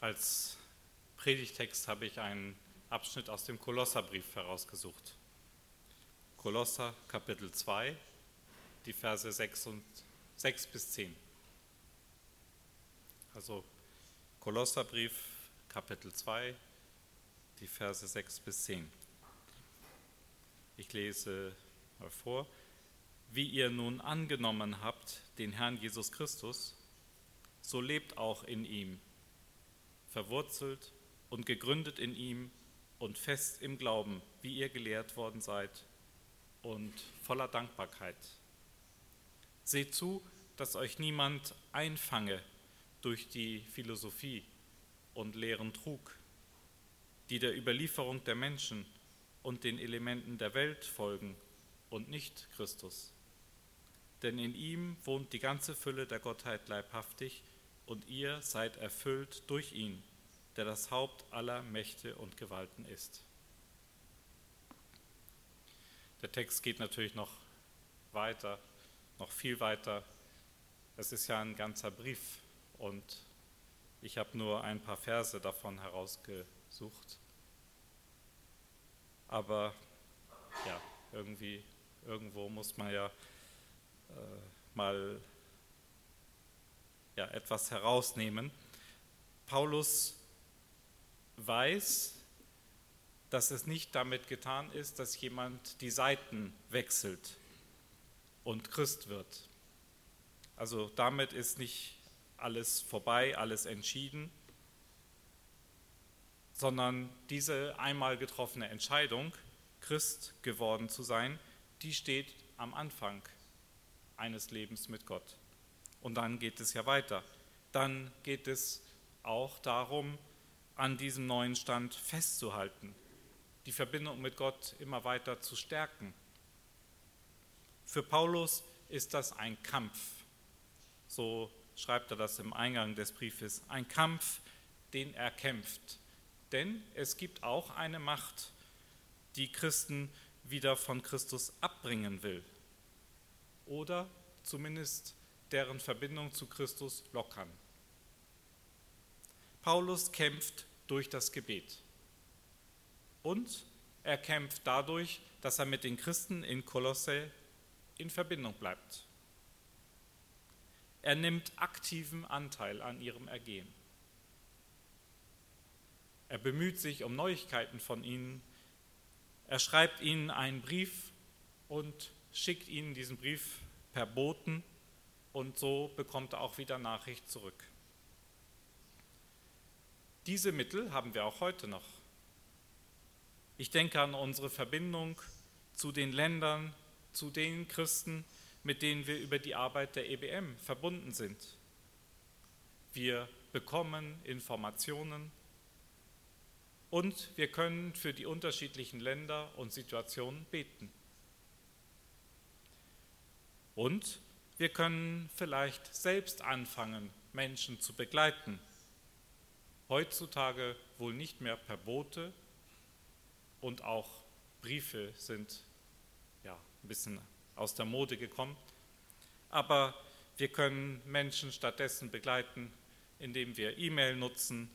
Als Predigtext habe ich einen Abschnitt aus dem Kolosserbrief herausgesucht. Kolosser Kapitel 2, die Verse 6, und, 6 bis 10. Also Kolosserbrief Kapitel 2, die Verse 6 bis 10. Ich lese mal vor. Wie ihr nun angenommen habt den Herrn Jesus Christus, so lebt auch in ihm verwurzelt und gegründet in ihm und fest im Glauben, wie ihr gelehrt worden seid und voller Dankbarkeit. Seht zu, dass euch niemand einfange durch die Philosophie und leeren Trug, die der Überlieferung der Menschen und den Elementen der Welt folgen und nicht Christus. Denn in ihm wohnt die ganze Fülle der Gottheit leibhaftig und ihr seid erfüllt durch ihn, der das Haupt aller Mächte und Gewalten ist. Der Text geht natürlich noch weiter, noch viel weiter. Es ist ja ein ganzer Brief und ich habe nur ein paar Verse davon herausgesucht. Aber ja, irgendwie, irgendwo muss man ja äh, mal ja, etwas herausnehmen. Paulus weiß, dass es nicht damit getan ist, dass jemand die Seiten wechselt und Christ wird. Also damit ist nicht alles vorbei, alles entschieden, sondern diese einmal getroffene Entscheidung, Christ geworden zu sein, die steht am Anfang eines Lebens mit Gott. Und dann geht es ja weiter. Dann geht es auch darum, an diesem neuen Stand festzuhalten, die Verbindung mit Gott immer weiter zu stärken. Für Paulus ist das ein Kampf. So schreibt er das im Eingang des Briefes. Ein Kampf, den er kämpft. Denn es gibt auch eine Macht, die Christen wieder von Christus abbringen will. Oder zumindest deren Verbindung zu Christus lockern. Paulus kämpft durch das Gebet. Und er kämpft dadurch, dass er mit den Christen in Kolosse in Verbindung bleibt. Er nimmt aktiven Anteil an ihrem Ergehen. Er bemüht sich um Neuigkeiten von ihnen. Er schreibt ihnen einen Brief und schickt ihnen diesen Brief per Boten und so bekommt er auch wieder Nachricht zurück. Diese Mittel haben wir auch heute noch. Ich denke an unsere Verbindung zu den Ländern, zu den Christen, mit denen wir über die Arbeit der EBM verbunden sind. Wir bekommen Informationen und wir können für die unterschiedlichen Länder und Situationen beten. Und wir können vielleicht selbst anfangen, Menschen zu begleiten. Heutzutage wohl nicht mehr per Bote und auch Briefe sind ja ein bisschen aus der Mode gekommen. Aber wir können Menschen stattdessen begleiten, indem wir E-Mail nutzen,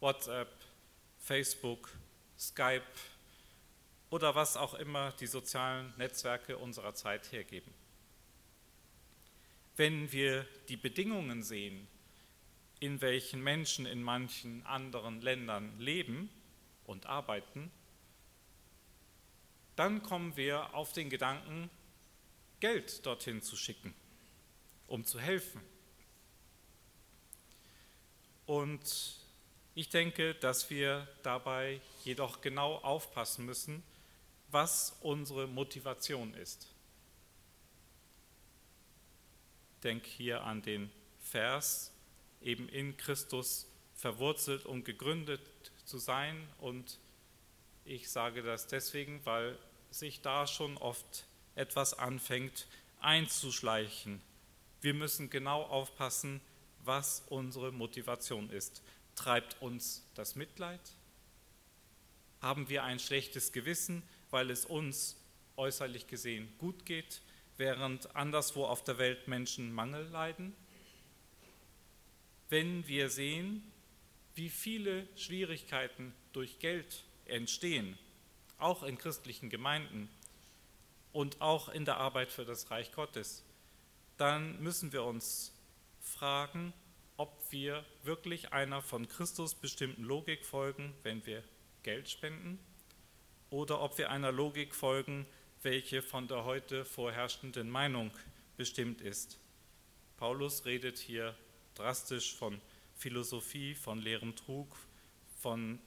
WhatsApp, Facebook, Skype oder was auch immer die sozialen Netzwerke unserer Zeit hergeben wenn wir die Bedingungen sehen, in welchen Menschen in manchen anderen Ländern leben und arbeiten, dann kommen wir auf den Gedanken, Geld dorthin zu schicken, um zu helfen. Und ich denke, dass wir dabei jedoch genau aufpassen müssen, was unsere Motivation ist denke hier an den Vers, eben in Christus verwurzelt und gegründet zu sein. Und ich sage das deswegen, weil sich da schon oft etwas anfängt einzuschleichen. Wir müssen genau aufpassen, was unsere Motivation ist. Treibt uns das Mitleid? Haben wir ein schlechtes Gewissen, weil es uns äußerlich gesehen gut geht? Während anderswo auf der Welt Menschen Mangel leiden? Wenn wir sehen, wie viele Schwierigkeiten durch Geld entstehen, auch in christlichen Gemeinden und auch in der Arbeit für das Reich Gottes, dann müssen wir uns fragen, ob wir wirklich einer von Christus bestimmten Logik folgen, wenn wir Geld spenden, oder ob wir einer Logik folgen, welche von der heute vorherrschenden Meinung bestimmt ist. Paulus redet hier drastisch von Philosophie, von leerem Trug, von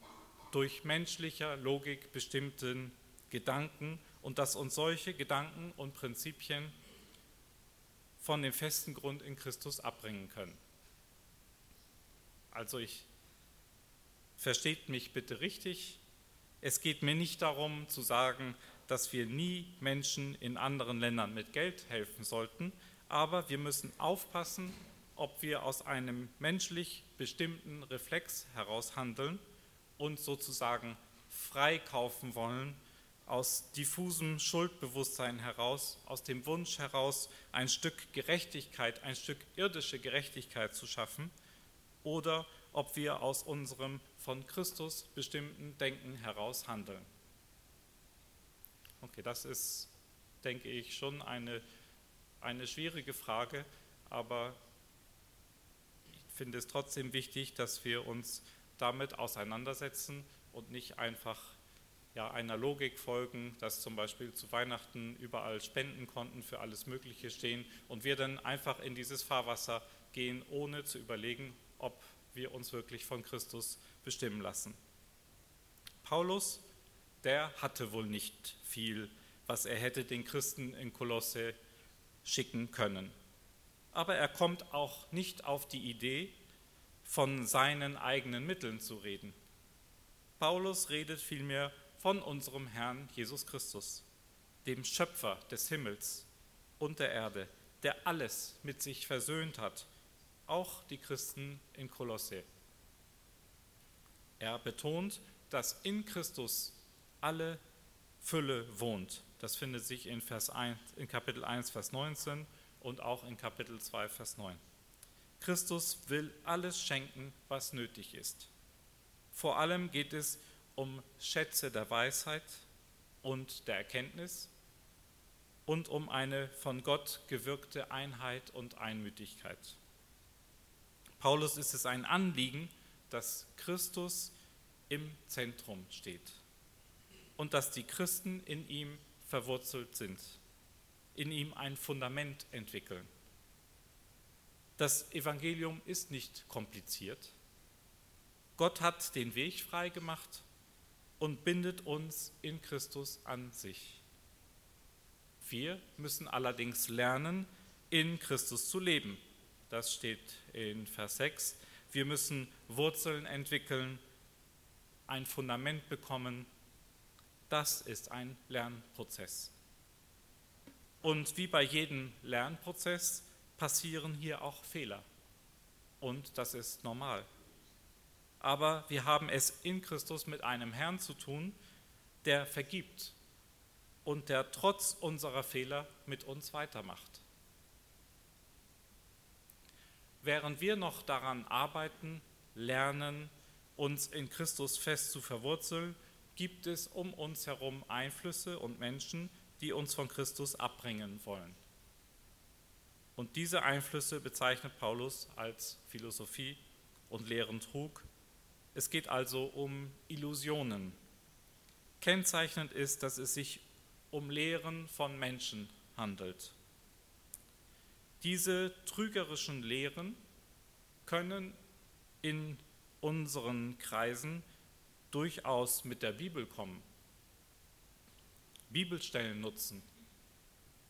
durch menschlicher Logik bestimmten Gedanken und dass uns solche Gedanken und Prinzipien von dem festen Grund in Christus abbringen können. Also ich versteht mich bitte richtig. Es geht mir nicht darum zu sagen, dass wir nie Menschen in anderen Ländern mit Geld helfen sollten, aber wir müssen aufpassen, ob wir aus einem menschlich bestimmten Reflex heraus handeln und sozusagen freikaufen wollen aus diffusem Schuldbewusstsein heraus, aus dem Wunsch heraus, ein Stück Gerechtigkeit, ein Stück irdische Gerechtigkeit zu schaffen, oder ob wir aus unserem von Christus bestimmten Denken heraus handeln. Okay, das ist, denke ich, schon eine, eine schwierige Frage, aber ich finde es trotzdem wichtig, dass wir uns damit auseinandersetzen und nicht einfach ja, einer Logik folgen, dass zum Beispiel zu Weihnachten überall Spendenkonten für alles Mögliche stehen und wir dann einfach in dieses Fahrwasser gehen, ohne zu überlegen, ob wir uns wirklich von Christus bestimmen lassen. Paulus, der hatte wohl nicht viel, was er hätte den Christen in Kolosse schicken können. Aber er kommt auch nicht auf die Idee, von seinen eigenen Mitteln zu reden. Paulus redet vielmehr von unserem Herrn Jesus Christus, dem Schöpfer des Himmels und der Erde, der alles mit sich versöhnt hat, auch die Christen in Kolosse. Er betont, dass in Christus alle Fülle wohnt. Das findet sich in, Vers 1, in Kapitel 1, Vers 19 und auch in Kapitel 2, Vers 9. Christus will alles schenken, was nötig ist. Vor allem geht es um um Schätze der Weisheit und der Erkenntnis und um eine von Gott gewirkte Einheit und Einmütigkeit. Paulus ist es ein Anliegen, dass Christus im Zentrum steht und dass die Christen in ihm verwurzelt sind, in ihm ein Fundament entwickeln. Das Evangelium ist nicht kompliziert. Gott hat den Weg frei gemacht und bindet uns in Christus an sich. Wir müssen allerdings lernen, in Christus zu leben. Das steht in Vers 6. Wir müssen Wurzeln entwickeln, ein Fundament bekommen. Das ist ein Lernprozess. Und wie bei jedem Lernprozess passieren hier auch Fehler. Und das ist normal aber wir haben es in Christus mit einem Herrn zu tun, der vergibt und der trotz unserer Fehler mit uns weitermacht. Während wir noch daran arbeiten, lernen, uns in Christus fest zu verwurzeln, gibt es um uns herum Einflüsse und Menschen, die uns von Christus abbringen wollen. Und diese Einflüsse bezeichnet Paulus als Philosophie und leeren Trug es geht also um Illusionen. Kennzeichnend ist, dass es sich um Lehren von Menschen handelt. Diese trügerischen Lehren können in unseren Kreisen durchaus mit der Bibel kommen. Bibelstellen nutzen,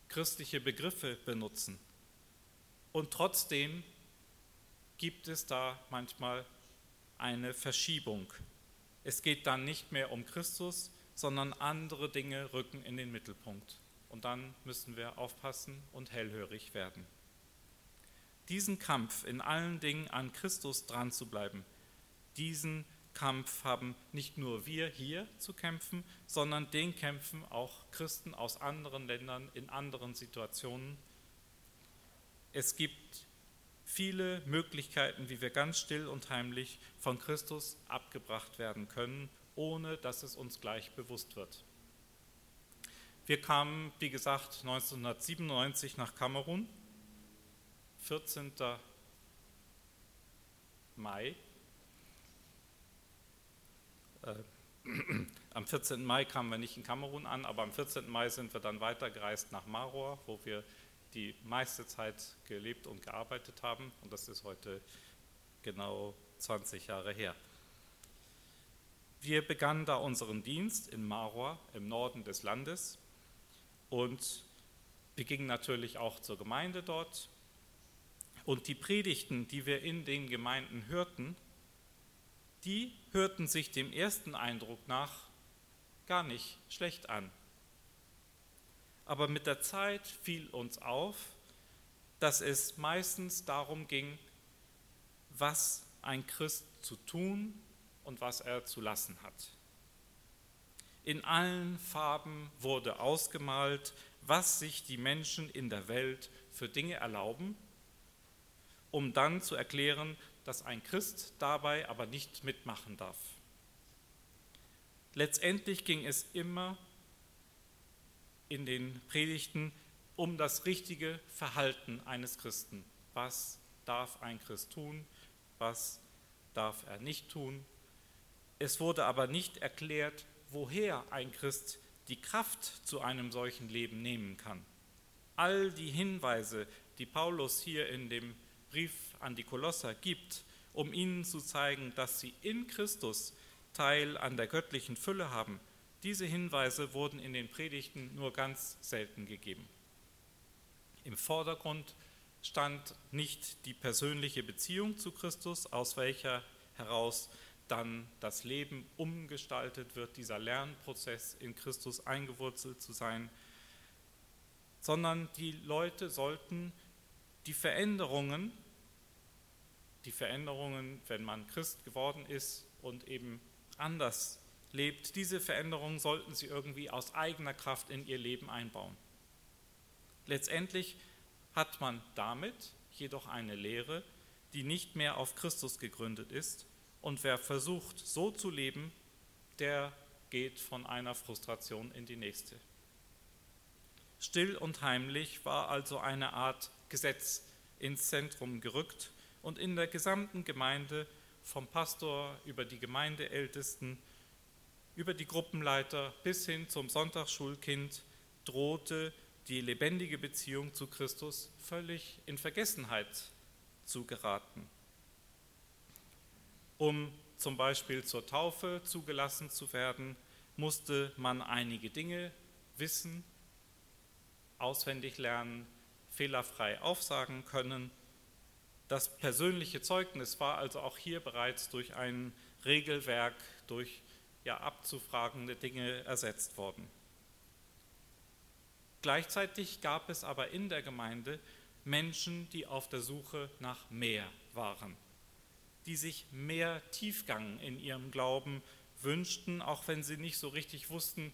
christliche Begriffe benutzen. Und trotzdem gibt es da manchmal eine Verschiebung. Es geht dann nicht mehr um Christus, sondern andere Dinge rücken in den Mittelpunkt. Und dann müssen wir aufpassen und hellhörig werden. Diesen Kampf in allen Dingen an Christus dran zu bleiben, diesen Kampf haben nicht nur wir hier zu kämpfen, sondern den kämpfen auch Christen aus anderen Ländern in anderen Situationen. Es gibt viele Möglichkeiten, wie wir ganz still und heimlich von Christus abgebracht werden können, ohne dass es uns gleich bewusst wird. Wir kamen, wie gesagt, 1997 nach Kamerun, 14. Mai. Äh, am 14. Mai kamen wir nicht in Kamerun an, aber am 14. Mai sind wir dann weitergereist nach Maror, wo wir die meiste Zeit gelebt und gearbeitet haben. Und das ist heute genau 20 Jahre her. Wir begannen da unseren Dienst in Maror im Norden des Landes und wir gingen natürlich auch zur Gemeinde dort. Und die Predigten, die wir in den Gemeinden hörten, die hörten sich dem ersten Eindruck nach gar nicht schlecht an. Aber mit der Zeit fiel uns auf, dass es meistens darum ging, was ein Christ zu tun und was er zu lassen hat. In allen Farben wurde ausgemalt, was sich die Menschen in der Welt für Dinge erlauben, um dann zu erklären, dass ein Christ dabei aber nicht mitmachen darf. Letztendlich ging es immer in den Predigten um das richtige Verhalten eines Christen. Was darf ein Christ tun? Was darf er nicht tun? Es wurde aber nicht erklärt, woher ein Christ die Kraft zu einem solchen Leben nehmen kann. All die Hinweise, die Paulus hier in dem Brief an die Kolosser gibt, um ihnen zu zeigen, dass sie in Christus Teil an der göttlichen Fülle haben, diese Hinweise wurden in den Predigten nur ganz selten gegeben. Im Vordergrund stand nicht die persönliche Beziehung zu Christus, aus welcher heraus dann das Leben umgestaltet wird, dieser Lernprozess in Christus eingewurzelt zu sein, sondern die Leute sollten die Veränderungen, die Veränderungen, wenn man Christ geworden ist und eben anders lebt, diese Veränderungen sollten sie irgendwie aus eigener Kraft in ihr Leben einbauen. Letztendlich hat man damit jedoch eine Lehre, die nicht mehr auf Christus gegründet ist, und wer versucht, so zu leben, der geht von einer Frustration in die nächste. Still und heimlich war also eine Art Gesetz ins Zentrum gerückt und in der gesamten Gemeinde vom Pastor über die Gemeindeältesten über die Gruppenleiter bis hin zum Sonntagsschulkind drohte die lebendige Beziehung zu Christus völlig in Vergessenheit zu geraten. Um zum Beispiel zur Taufe zugelassen zu werden, musste man einige Dinge wissen, auswendig lernen, fehlerfrei aufsagen können. Das persönliche Zeugnis war also auch hier bereits durch ein Regelwerk, durch ja abzufragende Dinge ersetzt worden. Gleichzeitig gab es aber in der Gemeinde Menschen, die auf der Suche nach mehr waren, die sich mehr Tiefgang in ihrem Glauben wünschten, auch wenn sie nicht so richtig wussten,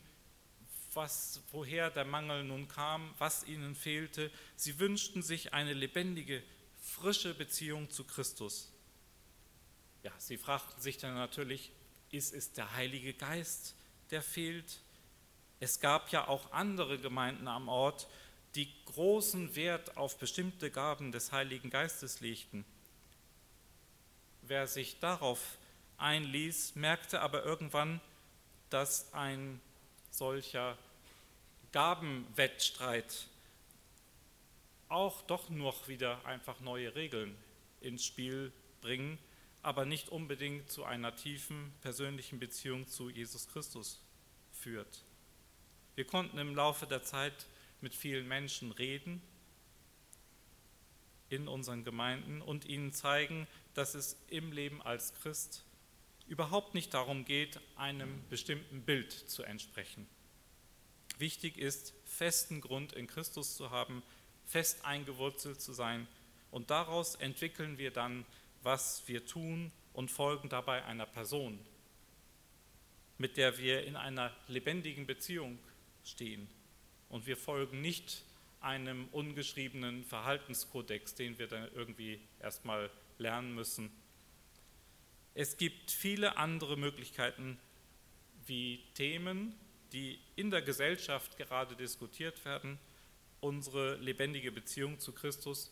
was, woher der Mangel nun kam, was ihnen fehlte. Sie wünschten sich eine lebendige, frische Beziehung zu Christus. Ja, sie fragten sich dann natürlich, ist es der Heilige Geist, der fehlt. Es gab ja auch andere Gemeinden am Ort, die großen Wert auf bestimmte Gaben des Heiligen Geistes legten. Wer sich darauf einließ, merkte aber irgendwann, dass ein solcher Gabenwettstreit auch doch noch wieder einfach neue Regeln ins Spiel bringen aber nicht unbedingt zu einer tiefen persönlichen Beziehung zu Jesus Christus führt. Wir konnten im Laufe der Zeit mit vielen Menschen reden in unseren Gemeinden und ihnen zeigen, dass es im Leben als Christ überhaupt nicht darum geht, einem bestimmten Bild zu entsprechen. Wichtig ist, festen Grund in Christus zu haben, fest eingewurzelt zu sein und daraus entwickeln wir dann was wir tun und folgen dabei einer Person, mit der wir in einer lebendigen Beziehung stehen. Und wir folgen nicht einem ungeschriebenen Verhaltenskodex, den wir dann irgendwie erstmal lernen müssen. Es gibt viele andere Möglichkeiten, wie Themen, die in der Gesellschaft gerade diskutiert werden, unsere lebendige Beziehung zu Christus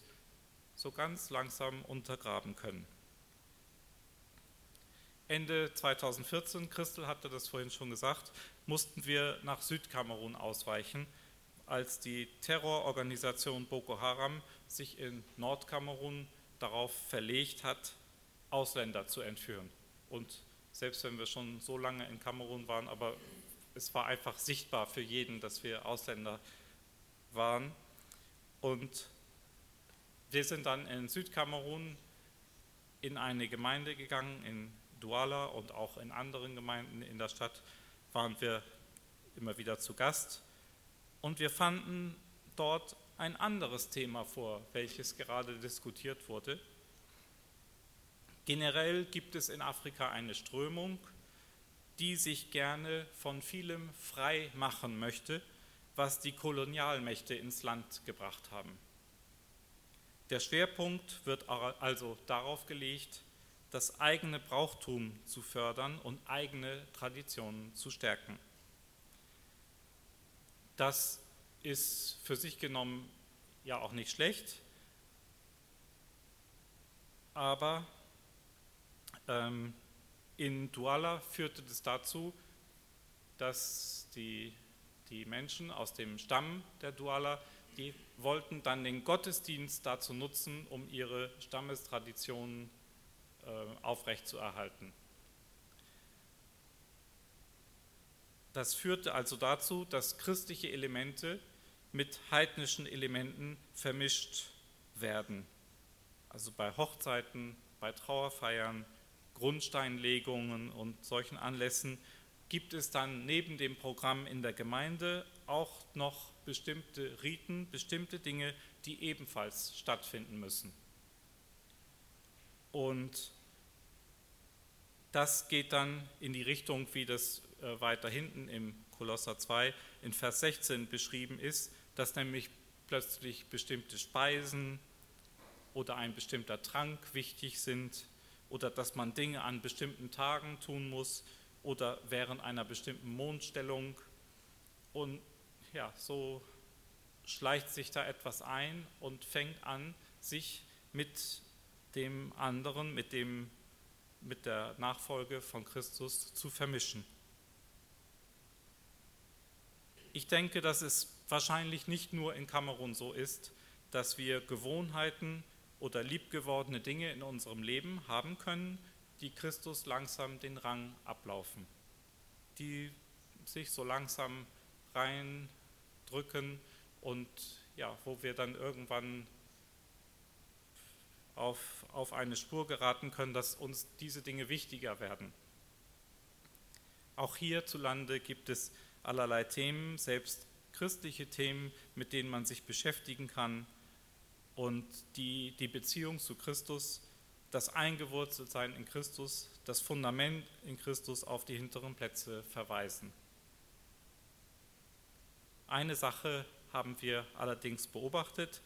so ganz langsam untergraben können. Ende 2014, Christel hatte das vorhin schon gesagt, mussten wir nach Südkamerun ausweichen, als die Terrororganisation Boko Haram sich in Nordkamerun darauf verlegt hat, Ausländer zu entführen. Und selbst wenn wir schon so lange in Kamerun waren, aber es war einfach sichtbar für jeden, dass wir Ausländer waren. Und wir sind dann in Südkamerun in eine Gemeinde gegangen, in Douala und auch in anderen Gemeinden in der Stadt waren wir immer wieder zu Gast. Und wir fanden dort ein anderes Thema vor, welches gerade diskutiert wurde. Generell gibt es in Afrika eine Strömung, die sich gerne von vielem frei machen möchte, was die Kolonialmächte ins Land gebracht haben. Der Schwerpunkt wird also darauf gelegt, das eigene Brauchtum zu fördern und eigene Traditionen zu stärken. Das ist für sich genommen ja auch nicht schlecht, aber ähm, in Douala führte das dazu, dass die, die Menschen aus dem Stamm der Douala, die wollten dann den Gottesdienst dazu nutzen, um ihre Stammestraditionen äh, aufrechtzuerhalten. Das führte also dazu, dass christliche Elemente mit heidnischen Elementen vermischt werden. Also bei Hochzeiten, bei Trauerfeiern, Grundsteinlegungen und solchen Anlässen gibt es dann neben dem Programm in der Gemeinde auch noch bestimmte Riten, bestimmte Dinge, die ebenfalls stattfinden müssen. Und das geht dann in die Richtung, wie das äh, weiter hinten im Kolosser 2 in Vers 16 beschrieben ist, dass nämlich plötzlich bestimmte Speisen oder ein bestimmter Trank wichtig sind oder dass man Dinge an bestimmten Tagen tun muss oder während einer bestimmten Mondstellung. Und ja, so schleicht sich da etwas ein und fängt an, sich mit dem anderen, mit, dem, mit der Nachfolge von Christus zu vermischen. Ich denke, dass es wahrscheinlich nicht nur in Kamerun so ist, dass wir Gewohnheiten oder liebgewordene Dinge in unserem Leben haben können, die Christus langsam den Rang ablaufen, die sich so langsam reindrücken und ja, wo wir dann irgendwann auf, auf eine Spur geraten können, dass uns diese Dinge wichtiger werden. Auch hierzulande gibt es allerlei Themen, selbst christliche Themen, mit denen man sich beschäftigen kann und die die Beziehung zu Christus, das Eingewurzeltsein in Christus, das Fundament in Christus auf die hinteren Plätze verweisen. Eine Sache haben wir allerdings beobachtet,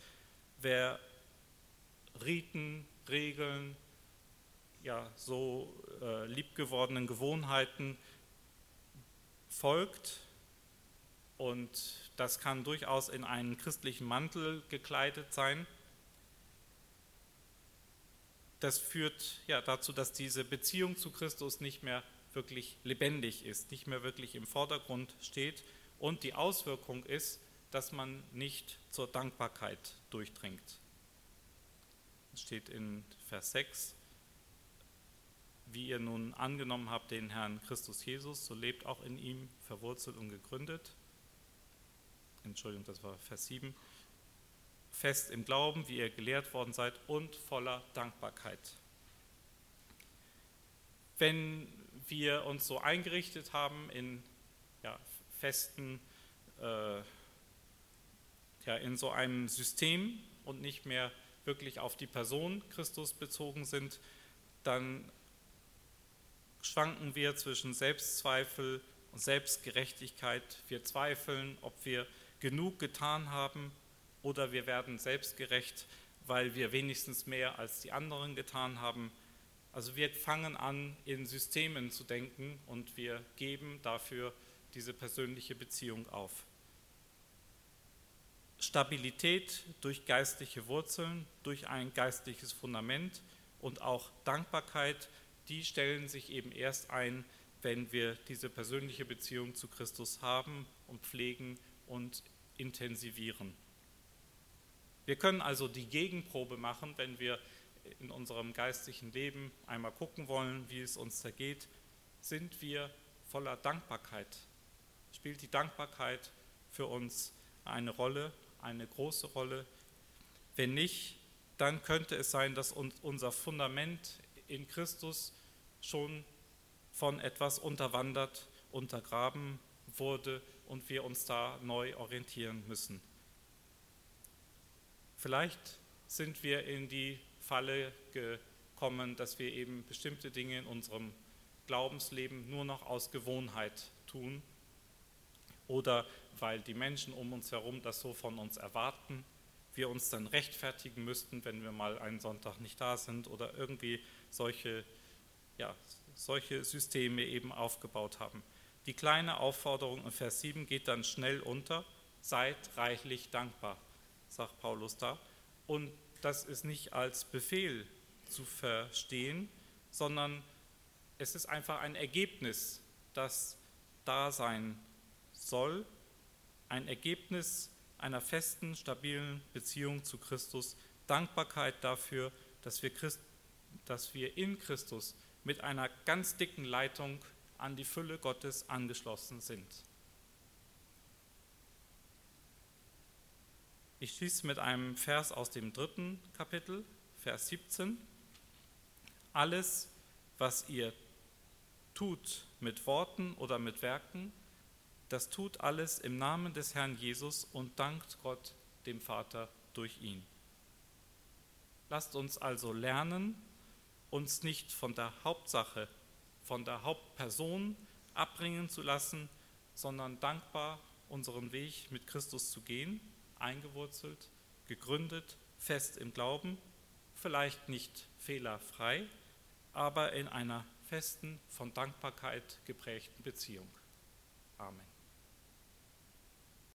wer Riten, Regeln, ja, so äh, liebgewordenen Gewohnheiten folgt, und das kann durchaus in einen christlichen Mantel gekleidet sein, das führt ja dazu, dass diese Beziehung zu Christus nicht mehr wirklich lebendig ist, nicht mehr wirklich im Vordergrund steht und die Auswirkung ist, dass man nicht zur Dankbarkeit durchdringt. Es steht in Vers 6, wie ihr nun angenommen habt den Herrn Christus Jesus, so lebt auch in ihm, verwurzelt und gegründet. Entschuldigung, das war Vers 7 fest im Glauben, wie ihr gelehrt worden seid, und voller Dankbarkeit. Wenn wir uns so eingerichtet haben in ja, festen, äh, ja, in so einem System und nicht mehr wirklich auf die Person Christus bezogen sind, dann schwanken wir zwischen Selbstzweifel und Selbstgerechtigkeit. Wir zweifeln, ob wir genug getan haben oder wir werden selbstgerecht, weil wir wenigstens mehr als die anderen getan haben. Also wir fangen an, in Systemen zu denken und wir geben dafür diese persönliche Beziehung auf. Stabilität durch geistliche Wurzeln, durch ein geistliches Fundament und auch Dankbarkeit, die stellen sich eben erst ein, wenn wir diese persönliche Beziehung zu Christus haben und pflegen und intensivieren. Wir können also die Gegenprobe machen, wenn wir in unserem geistlichen Leben einmal gucken wollen, wie es uns da geht. Sind wir voller Dankbarkeit? Spielt die Dankbarkeit für uns eine Rolle, eine große Rolle? Wenn nicht, dann könnte es sein, dass unser Fundament in Christus schon von etwas unterwandert, untergraben wurde und wir uns da neu orientieren müssen. Vielleicht sind wir in die Falle gekommen, dass wir eben bestimmte Dinge in unserem Glaubensleben nur noch aus Gewohnheit tun oder weil die Menschen um uns herum das so von uns erwarten, wir uns dann rechtfertigen müssten, wenn wir mal einen Sonntag nicht da sind oder irgendwie solche, ja, solche Systeme eben aufgebaut haben. Die kleine Aufforderung in Vers 7 geht dann schnell unter, seid reichlich dankbar sagt Paulus da. Und das ist nicht als Befehl zu verstehen, sondern es ist einfach ein Ergebnis, das da sein soll, ein Ergebnis einer festen, stabilen Beziehung zu Christus, Dankbarkeit dafür, dass wir, Christ, dass wir in Christus mit einer ganz dicken Leitung an die Fülle Gottes angeschlossen sind. Ich schließe mit einem Vers aus dem dritten Kapitel, Vers 17. Alles, was ihr tut mit Worten oder mit Werken, das tut alles im Namen des Herrn Jesus und dankt Gott, dem Vater, durch ihn. Lasst uns also lernen, uns nicht von der Hauptsache, von der Hauptperson abbringen zu lassen, sondern dankbar unseren Weg mit Christus zu gehen eingewurzelt, gegründet, fest im Glauben, vielleicht nicht fehlerfrei, aber in einer festen, von Dankbarkeit geprägten Beziehung. Amen.